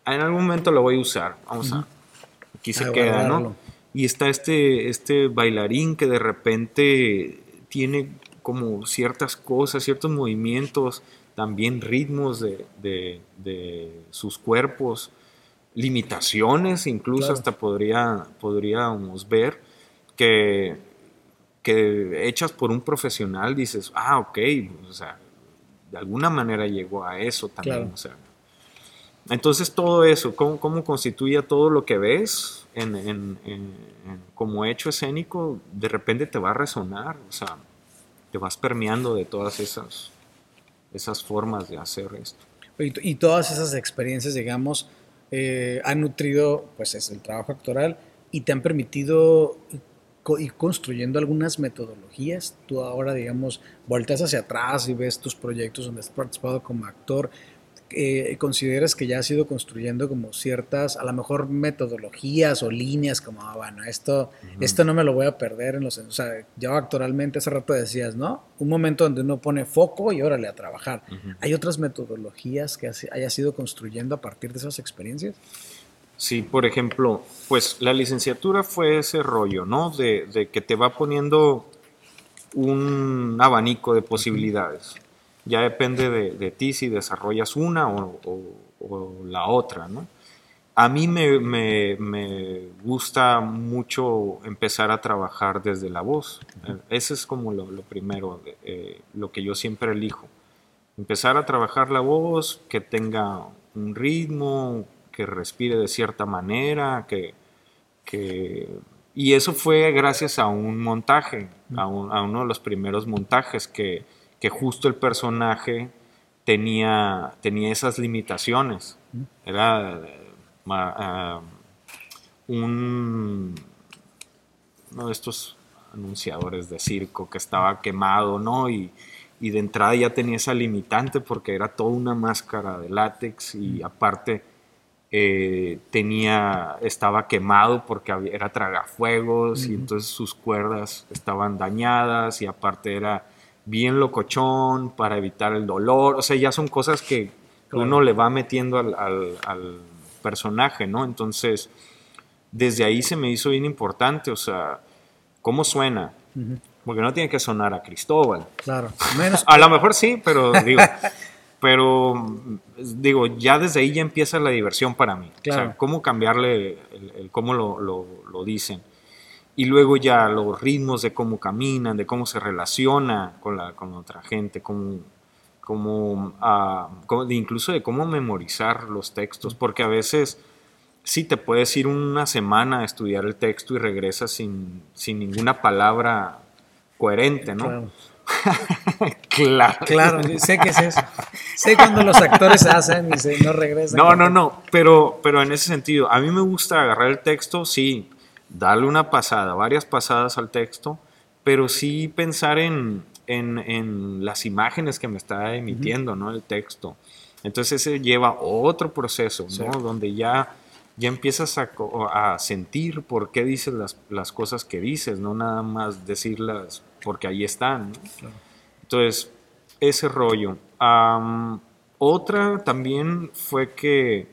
En algún momento lo voy a usar. Vamos uh -huh. a. Aquí se a queda, ¿no? Y está este, este bailarín que de repente tiene como ciertas cosas, ciertos movimientos, también ritmos de, de, de sus cuerpos limitaciones, incluso claro. hasta podría, podríamos ver que, que hechas por un profesional dices, ah, ok, o sea, de alguna manera llegó a eso también, claro. o sea. Entonces todo eso, ¿cómo, cómo constituye todo lo que ves en, en, en, en, como hecho escénico? De repente te va a resonar, o sea, te vas permeando de todas esas, esas formas de hacer esto. Y, y todas esas experiencias, digamos, eh, han nutrido pues es el trabajo actoral y te han permitido ir construyendo algunas metodologías. Tú ahora, digamos, volteas hacia atrás y ves tus proyectos donde has participado como actor. Eh, ¿Consideras que ya has ido construyendo como ciertas, a lo mejor metodologías o líneas como, ah, bueno, esto, uh -huh. esto no me lo voy a perder en los... O sea, yo actualmente, hace rato decías, ¿no? Un momento donde uno pone foco y órale a trabajar. Uh -huh. ¿Hay otras metodologías que hayas ido construyendo a partir de esas experiencias? Sí, por ejemplo, pues la licenciatura fue ese rollo, ¿no? De, de que te va poniendo un abanico de posibilidades. Ya depende de, de, ti si desarrollas una o, o, o, la otra, ¿no? a mí me, me, me, gusta mucho empezar a trabajar desde la voz. Ese es como lo, lo primero, eh, lo que yo siempre elijo. Empezar a trabajar la voz, que tenga un ritmo, que respire de cierta manera, que, que... y eso fue gracias a un montaje, a, un, a uno de los primeros montajes que, que justo el personaje tenía, tenía esas limitaciones. Era uh, un, uno de estos anunciadores de circo que estaba quemado, ¿no? Y, y, de entrada ya tenía esa limitante porque era toda una máscara de látex y aparte eh, tenía, estaba quemado porque había, era tragafuegos y entonces sus cuerdas estaban dañadas y aparte era bien locochón para evitar el dolor, o sea, ya son cosas que uno le va metiendo al, al personaje, ¿no? Entonces, desde ahí se me hizo bien importante, o sea, ¿cómo suena? Porque no tiene que sonar a Cristóbal. Claro, menos. a lo mejor sí, pero digo, pero digo, ya desde ahí ya empieza la diversión para mí. Claro. O sea, cómo cambiarle el, cómo lo, lo, lo, dicen. Y luego ya los ritmos de cómo caminan, de cómo se relaciona con, la, con otra gente, cómo, como, uh, incluso de cómo memorizar los textos, porque a veces sí te puedes ir una semana a estudiar el texto y regresas sin, sin ninguna palabra coherente, ¿no? Claro. claro. Claro, sé que es eso. Sé cuando los actores hacen y se, no regresan. No, no, no, pero, pero en ese sentido, a mí me gusta agarrar el texto, sí, darle una pasada, varias pasadas al texto, pero sí pensar en, en, en, las imágenes que me está emitiendo, ¿no? El texto. Entonces ese lleva otro proceso, ¿no? Donde ya, ya empiezas a, a, sentir por qué dices las, las, cosas que dices, no nada más decirlas porque ahí están. ¿no? Claro. Entonces, ese rollo. Um, otra también fue que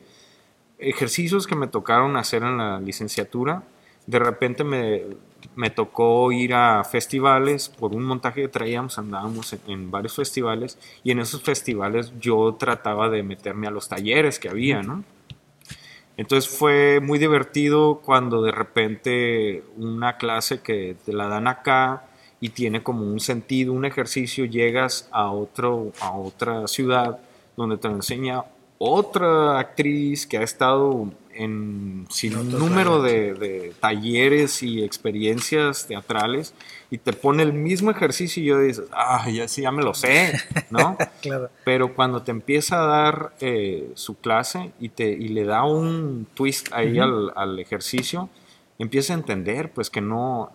ejercicios que me tocaron hacer en la licenciatura, de repente me me tocó ir a festivales por un montaje que traíamos, andábamos en, varios festivales y en esos festivales yo trataba de meterme a los talleres que había, ¿no? Entonces fue muy divertido cuando de repente una clase que te la dan acá y tiene como un sentido, un ejercicio, llegas a, otro, a otra ciudad donde te enseña otra actriz que ha estado en sin número de, de, talleres y experiencias teatrales y te pone el mismo ejercicio y yo dices, ah, ya sí, ya me lo sé, ¿no? claro. Pero cuando te empieza a dar eh, su clase y, te, y le da un twist ahí uh -huh. al, al, ejercicio, empieza a entender pues que no,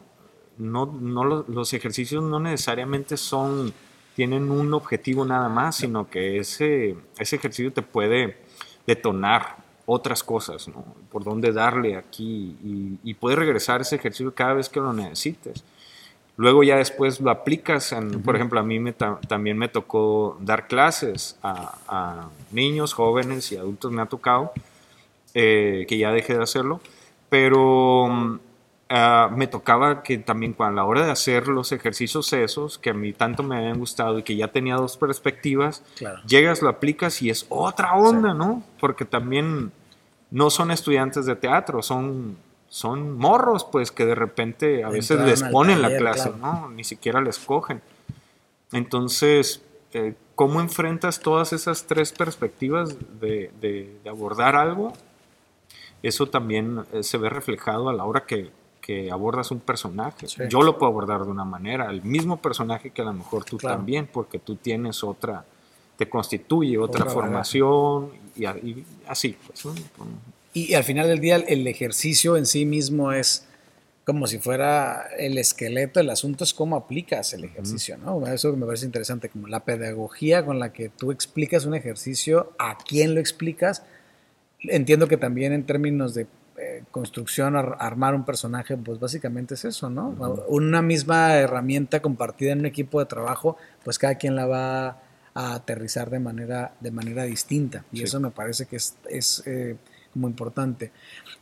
no, no los, los ejercicios no necesariamente son, tienen un objetivo nada más, sino que ese, ese ejercicio te puede detonar otras cosas, ¿no? Por dónde darle aquí y, y puedes regresar ese ejercicio cada vez que lo necesites. Luego ya después lo aplicas, en, uh -huh. por ejemplo, a mí me ta también me tocó dar clases a, a, niños, jóvenes y adultos, me ha tocado, eh, que ya dejé de hacerlo, pero uh, me tocaba que también a la hora de hacer los ejercicios esos, que a mí tanto me habían gustado y que ya tenía dos perspectivas, claro. llegas, lo aplicas y es otra onda, sí. ¿no? Porque también no son estudiantes de teatro, son, son morros, pues que de repente a veces les ponen taller, la clase, claro. ¿no? Ni siquiera les cogen. Entonces, eh, ¿cómo enfrentas todas esas tres perspectivas de, de, de abordar algo? Eso también eh, se ve reflejado a la hora que, que abordas un personaje. Sí. Yo lo puedo abordar de una manera, el mismo personaje que a lo mejor tú claro. también, porque tú tienes otra, te constituye otra, otra formación y, y, así. Pues, y, y, al final del día el ejercicio en sí mismo es como si fuera el esqueleto, el asunto es cómo aplicas el ejercicio, ¿no? Eso me parece interesante, como la pedagogía con la que tú explicas un ejercicio, a quién lo explicas. Entiendo que también en términos de eh, construcción, ar armar un personaje, pues básicamente es eso, ¿no? Uh -huh. Una misma herramienta compartida en un equipo de trabajo, pues cada quien la va a aterrizar de manera, de manera distinta. Y sí. eso me parece que es, es eh, como importante.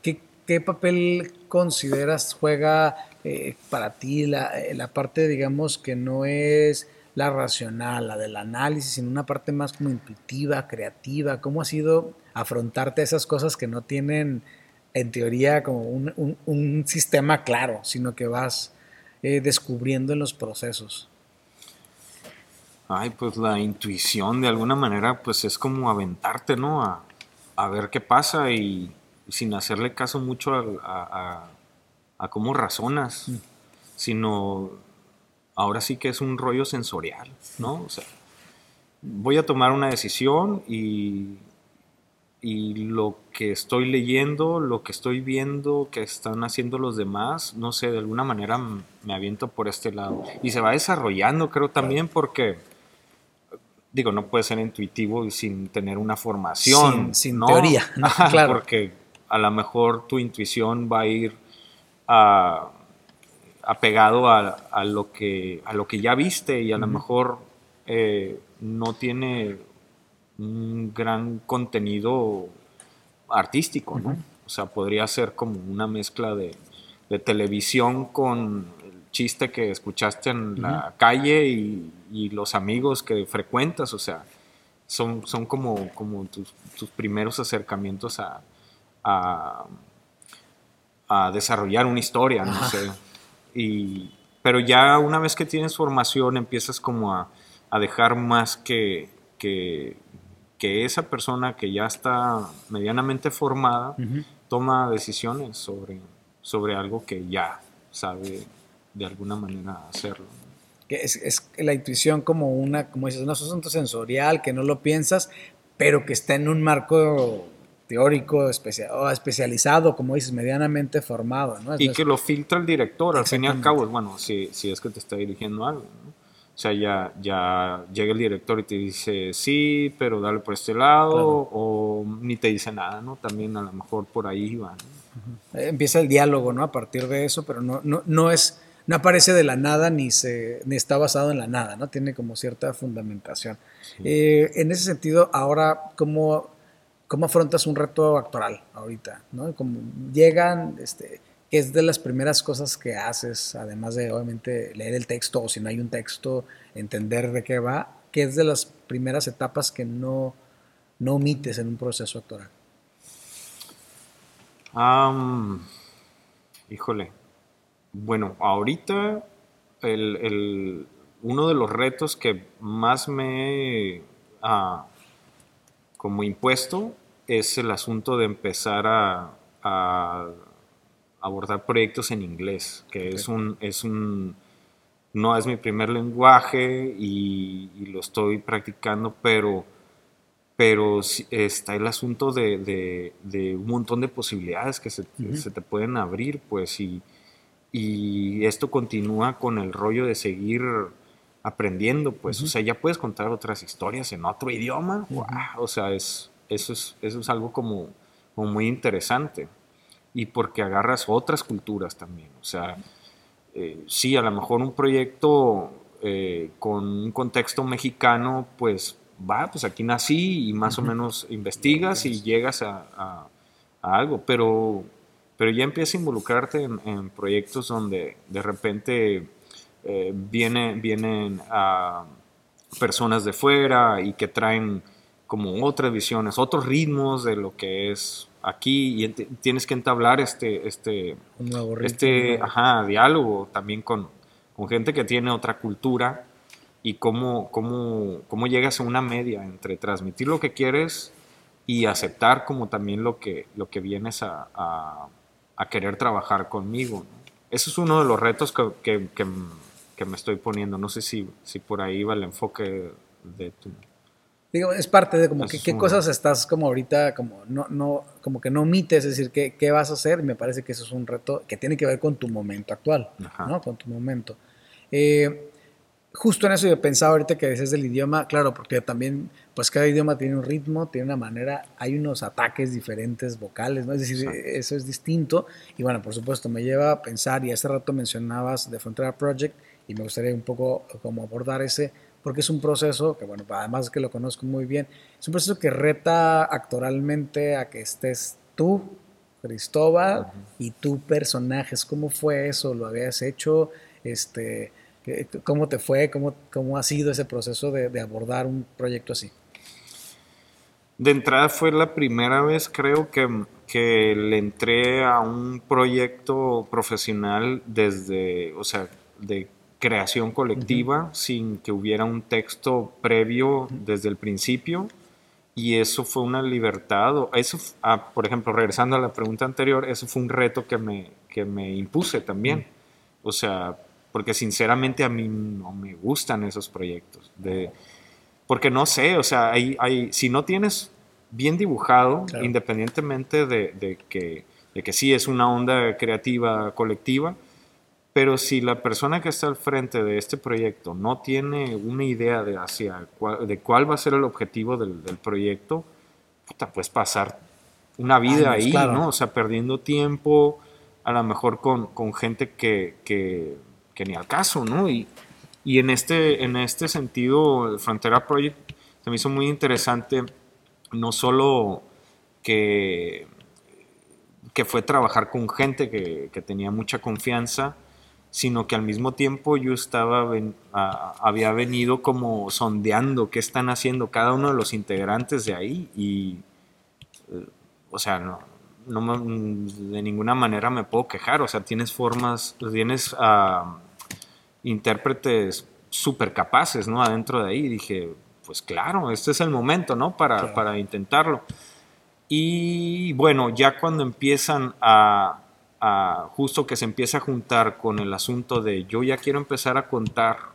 ¿Qué, ¿Qué, papel consideras juega eh, para ti la, la, parte, digamos, que no es la racional, la del análisis, sino una parte más como intuitiva, creativa? ¿Cómo ha sido afrontarte a esas cosas que no tienen, en teoría, como un, sistema claro, sino que vas eh, descubriendo en los procesos? Ay, pues la intuición de alguna manera, pues es como aventarte, ¿no? A, a ver qué pasa y sin hacerle caso mucho a, a, cómo razonas, mm. sino ahora sí que es un rollo sensorial, ¿no? O sea, voy a tomar una decisión y, y lo que estoy leyendo, lo que estoy viendo que están haciendo los demás, no sé, de alguna manera me aviento por este lado. Y se va desarrollando, creo también, porque digo, no puede ser intuitivo sin tener una formación. Sin, teoría, claro. Porque a lo mejor tu intuición va a ir apegado a, lo que, a lo que ya viste y a lo mejor eh, no tiene un gran contenido artístico, ¿no? O sea, podría ser como una mezcla de, de televisión con chiste que escuchaste en la calle y, los amigos que frecuentas, o sea, son, son como, como tus, primeros acercamientos a, a, desarrollar una historia, no sé. Y, pero ya una vez que tienes formación empiezas como a, dejar más que, que, esa persona que ya está medianamente formada toma decisiones sobre, sobre algo que ya sabe de alguna manera hacerlo. Es, es la intuición como una, como dices, un asunto sensorial que no lo piensas, pero que está en un marco teórico especializado, como dices, medianamente formado. y que lo filtra el director, al fin y al cabo, bueno, si, si es que te está dirigiendo algo. O sea, ya, ya llega el director y te dice, sí, pero dale por este lado, o ni te dice nada, ¿no? También a lo mejor por ahí va. Empieza el diálogo, ¿no? A partir de eso, pero no, no, no es no aparece de la nada ni, se, ni está basado en la nada, ¿no? Tiene como cierta fundamentación. Eh, en ese sentido, ahora, ¿cómo, ¿cómo afrontas un reto actoral ahorita? ¿no? Como llegan, este, ¿qué es de las primeras cosas que haces, además de obviamente leer el texto o si no hay un texto, entender de qué va? ¿Qué es de las primeras etapas que no, no omites en un proceso actoral? híjole, bueno, ahorita el, uno de los retos que más me ha como impuesto es el asunto de empezar a, abordar proyectos en inglés, que es un, es un, no es mi primer lenguaje y, lo estoy practicando, pero, pero está el asunto de, un montón de posibilidades que se, se, te pueden abrir, pues, y, y esto continúa con el rollo de seguir aprendiendo, pues, o sea, ya puedes contar otras historias en otro idioma, o sea, es, eso, es, eso es algo como, muy interesante, y porque agarras otras culturas también, o sea, eh, sí, a lo mejor un proyecto eh, con un contexto mexicano, pues, va, pues aquí nací y más o menos investigas y llegas a algo, pero pero ya empieza a involucrarte en, proyectos donde de repente eh, viene, vienen a personas de fuera y que traen como otras visiones, otros ritmos de lo que es aquí y tienes que entablar este, este, este ajá, diálogo también con, con, gente que tiene otra cultura y cómo, cómo, cómo llegas a una media entre transmitir lo que quieres y aceptar como también lo que, lo que vienes a a querer trabajar conmigo. Ese es uno de los retos que, que, me estoy poniendo. No sé si, si por ahí va el enfoque de tu... Digo, es parte de como que, qué cosas estás como ahorita, como no, no, como que no omites, es decir, qué, qué vas a hacer. me parece que eso es un reto que tiene que ver con tu momento actual, ¿no? Con tu momento. Eh, justo en eso yo pensaba ahorita que dices del idioma, claro, porque también, pues cada idioma tiene un ritmo, tiene una manera, hay unos ataques diferentes vocales, ¿no? Es decir, eso es distinto. Y bueno, por supuesto, me lleva a pensar, y hace rato mencionabas The Frontera Project, y me gustaría un poco como abordar ese, porque es un proceso que, bueno, además que lo conozco muy bien, es un proceso que reta actoralmente a que estés tú, Cristóbal, y tú personajes. ¿Cómo fue eso? ¿Lo habías hecho? Este ¿Cómo te fue? ¿Cómo, cómo ha sido ese proceso de, de abordar un proyecto así? De entrada fue la primera vez, creo, que, que le entré a un proyecto profesional desde, o sea, de creación colectiva, sin que hubiera un texto previo desde el principio. Y eso fue una libertad. Eso, ah, por ejemplo, regresando a la pregunta anterior, eso fue un reto que me, que me impuse también. O sea, porque sinceramente a mí no me gustan esos proyectos. De, porque no sé, o sea, hay, hay, si no tienes bien dibujado, independientemente de, que, de que sí es una onda creativa colectiva, pero si la persona que está al frente de este proyecto no tiene una idea de, hacia cuál, de cuál va a ser el objetivo del, proyecto, puta, puedes pasar una vida ahí, ¿no? O sea, perdiendo tiempo, a lo mejor con, con gente que, que, que, ni al caso, ¿no? Y, y en, este, en este sentido, el Frontera Project se me hizo muy interesante, no solo que, que fue trabajar con gente que, que tenía mucha confianza, sino que al mismo tiempo yo estaba, había venido como sondeando qué están haciendo cada uno de los integrantes de ahí y, eh, o sea, no, no de ninguna manera me puedo quejar, o sea, tienes formas, tienes uh, intérpretes súper capaces, ¿no? Adentro de ahí, dije, pues claro, este es el momento, ¿no? Para, para intentarlo. Y bueno, ya cuando empiezan a, justo que se empieza a juntar con el asunto de yo ya quiero empezar a contar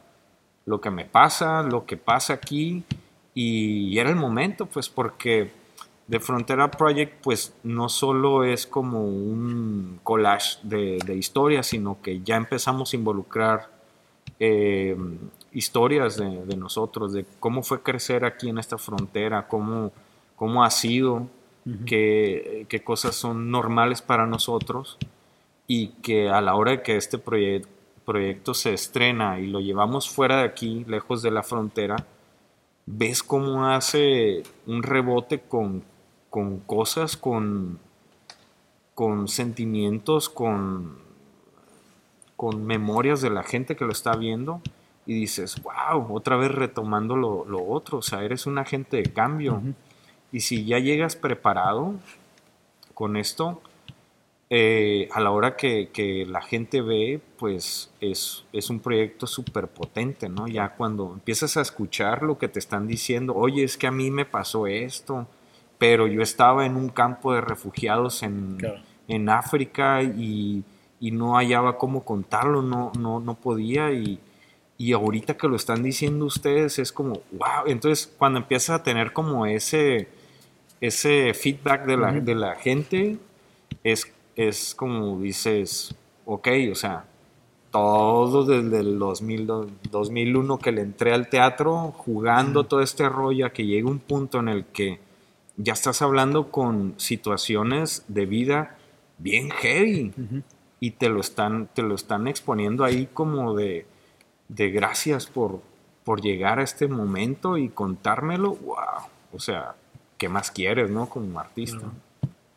lo que me pasa, lo que pasa aquí, y, era el momento, pues porque The Frontera Project, pues no solo es como un collage de, historias, sino que ya empezamos a involucrar eh, historias de, nosotros, de cómo fue crecer aquí en esta frontera, cómo, cómo ha sido, qué, qué, cosas son normales para nosotros y que a la hora de que este proyecto se estrena y lo llevamos fuera de aquí, lejos de la frontera, ves cómo hace un rebote con, con cosas, con, con sentimientos, con, con memorias de la gente que lo está viendo y dices, wow, otra vez retomando lo, otro, o sea, eres un agente de cambio. Y si ya llegas preparado con esto, eh, a la hora que, la gente ve, pues es, es un proyecto súper potente, ¿no? Ya cuando empiezas a escuchar lo que te están diciendo, oye, es que a mí me pasó esto, pero yo estaba en un campo de refugiados en, en África y, y, no hallaba cómo contarlo, no, no, no podía y, y ahorita que lo están diciendo ustedes es como, wow, entonces cuando empiezas a tener como ese, ese feedback de la, de la gente, es es como dices, ok, o sea, todo desde el 2000, 2001 que le entré al teatro, jugando todo este rollo, a que llega un punto en el que ya estás hablando con situaciones de vida bien heavy y te lo, están, te lo están exponiendo ahí como de, de gracias por, por llegar a este momento y contármelo, wow, o sea, ¿qué más quieres, no? Como artista.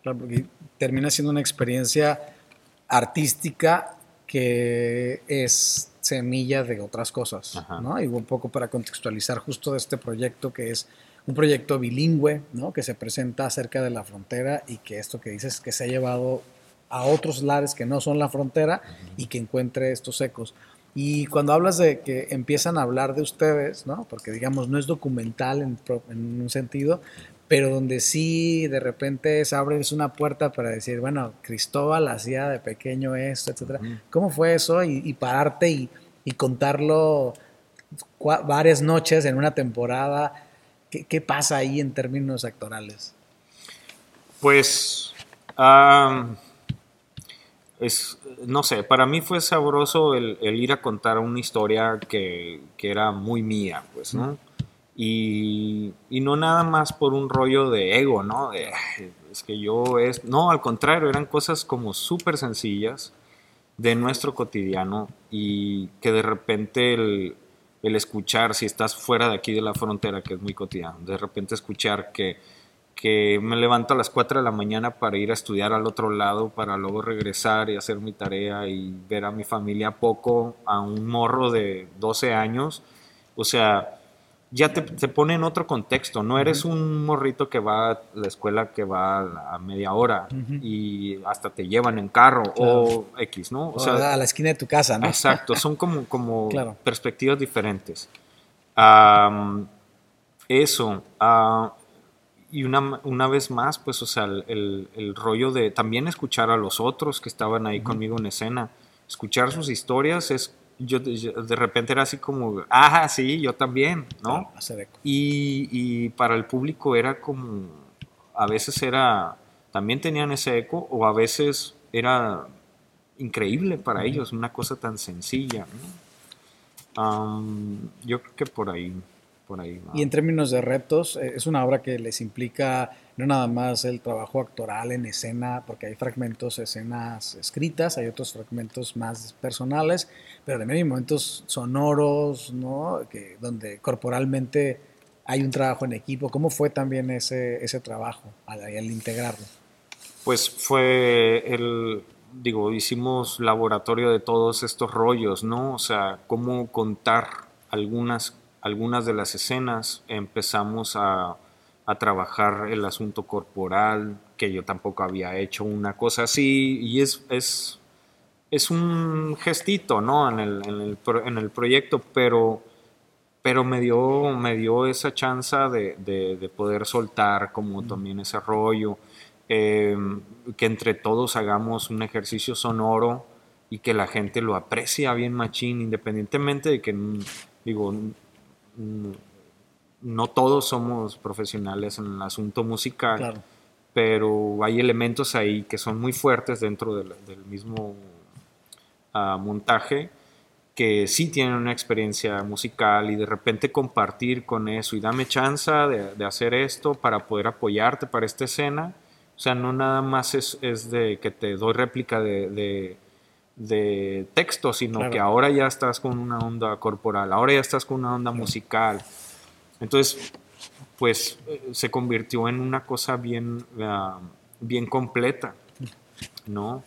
Claro, porque termina siendo una experiencia artística que es semilla de otras cosas, ¿no? Y un poco para contextualizar justo de este proyecto que es un proyecto bilingüe, ¿no? Que se presenta cerca de la frontera y que esto que dices que se ha llevado a otros lares que no son la frontera y que encuentre estos ecos. Y cuando hablas de que empiezan a hablar de ustedes, ¿no? Porque digamos no es documental en, en un sentido, pero donde sí de repente se abre una puerta para decir, bueno, Cristóbal hacía de pequeño esto, etcétera. ¿Cómo fue eso? Y, pararte y, contarlo varias noches en una temporada. ¿Qué, pasa ahí en términos actorales? Pues, es, no sé, para mí fue sabroso el, ir a contar una historia que, que, era muy mía, pues, ¿no? Y, no nada más por un rollo de ego, ¿no? es que yo es... No, al contrario, eran cosas como súper sencillas de nuestro cotidiano y que de repente el, el, escuchar, si estás fuera de aquí de la frontera, que es muy cotidiano, de repente escuchar que, que me levanto a las 4 de la mañana para ir a estudiar al otro lado, para luego regresar y hacer mi tarea y ver a mi familia poco, a un morro de 12 años. O sea, ya te, te pone en otro contexto. No eres un morrito que va a la escuela que va a, media hora y hasta te llevan en carro o X, ¿no? O, sea, a la esquina de tu casa, ¿no? Exacto, son como, como perspectivas diferentes. eso. Uh, y una, una, vez más, pues, o sea, el, el, rollo de también escuchar a los otros que estaban ahí conmigo en escena. Escuchar sus historias es, yo, de repente era así como, ah, sí, yo también, ¿no? y, y, para el público era como, a veces era, también tenían ese eco o a veces era increíble para ellos, una cosa tan sencilla, ¿no? yo creo que por ahí y en términos de retos, eh, es una obra que les implica no nada más el trabajo actoral en escena, porque hay fragmentos, escenas escritas, hay otros fragmentos más personales, pero también hay momentos sonoros, ¿no? Que, donde corporalmente hay un trabajo en equipo. ¿Cómo fue también ese, ese trabajo al, al integrarlo? Pues fue el, digo, hicimos laboratorio de todos estos rollos, ¿no? O sea, cómo contar algunas algunas de las escenas empezamos a, trabajar el asunto corporal, que yo tampoco había hecho una cosa así, y es, es, es un gestito, ¿no? En el, en el, proyecto, pero, pero me, dio, me dio esa chance de, poder soltar como también ese rollo, em, que entre todos hagamos un ejercicio sonoro y que la gente lo aprecia bien machín, independientemente de que, digo, no todos somos profesionales en el asunto musical, pero hay elementos ahí que son muy fuertes dentro del, mismo ah, montaje que sí tienen una experiencia musical y de repente compartir con eso y dame chance de, hacer esto para poder apoyarte para esta escena. O sea, no nada más es, de que te doy réplica de de texto, sino que ahora ya estás con una onda corporal, ahora ya estás con una onda musical. Entonces, pues se convirtió en una cosa bien, ah, bien completa, ¿no?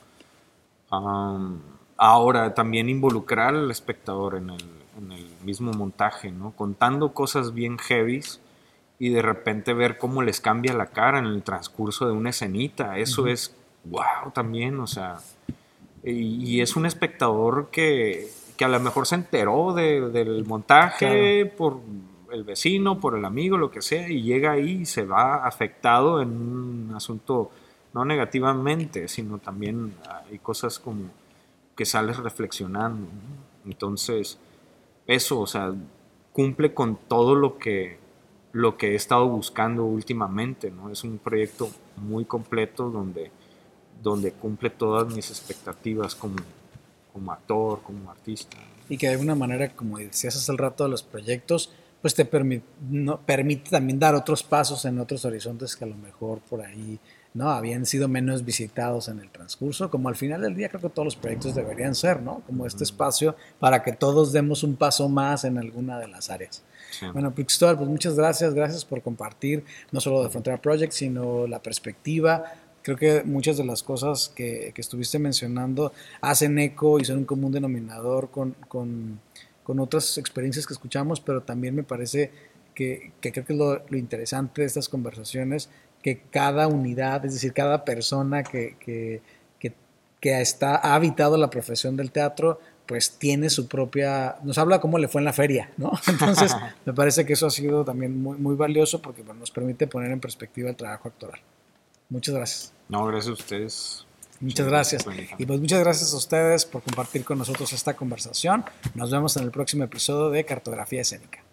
ahora también involucrar al espectador en el, mismo montaje, ¿no? Contando cosas bien heavies y de repente ver cómo les cambia la cara en el transcurso de una escenita. Eso es wow también, o sea, y, es un espectador que, a lo mejor se enteró del montaje por el vecino, por el amigo, lo que sea, y llega ahí y se va afectado en un asunto no negativamente, sino también hay cosas como que sales reflexionando. Entonces, eso, o sea, cumple con todo lo que, lo que he estado buscando últimamente, ¿no? Es un proyecto muy completo donde donde cumple todas mis expectativas como, como actor, como artista. Y que de alguna manera, como decías hace el rato de los proyectos, pues te permite, no, permite también dar otros pasos en otros horizontes que a lo mejor por ahí no habían sido menos visitados en el transcurso, como al final del día creo que todos los proyectos deberían ser, ¿no? Como este espacio para que todos demos un paso más en alguna de las áreas. Bueno, Cristóbal, pues muchas gracias, gracias por compartir no solo de Frontera Project, sino la perspectiva, Creo que muchas de las cosas que, estuviste mencionando hacen eco y son un común denominador con, otras experiencias que escuchamos, pero también me parece que, creo que es lo, interesante de estas conversaciones, que cada unidad, es decir, cada persona que, que, está, ha habitado la profesión del teatro, pues tiene su propia, nos habla cómo le fue en la feria, ¿no? Entonces, me parece que eso ha sido también muy, muy valioso porque nos permite poner en perspectiva el trabajo actoral. Muchas gracias. No, gracias a ustedes. Muchas gracias. Y pues muchas gracias a ustedes por compartir con nosotros esta conversación. Nos vemos en el próximo episodio de Cartografía Escénica.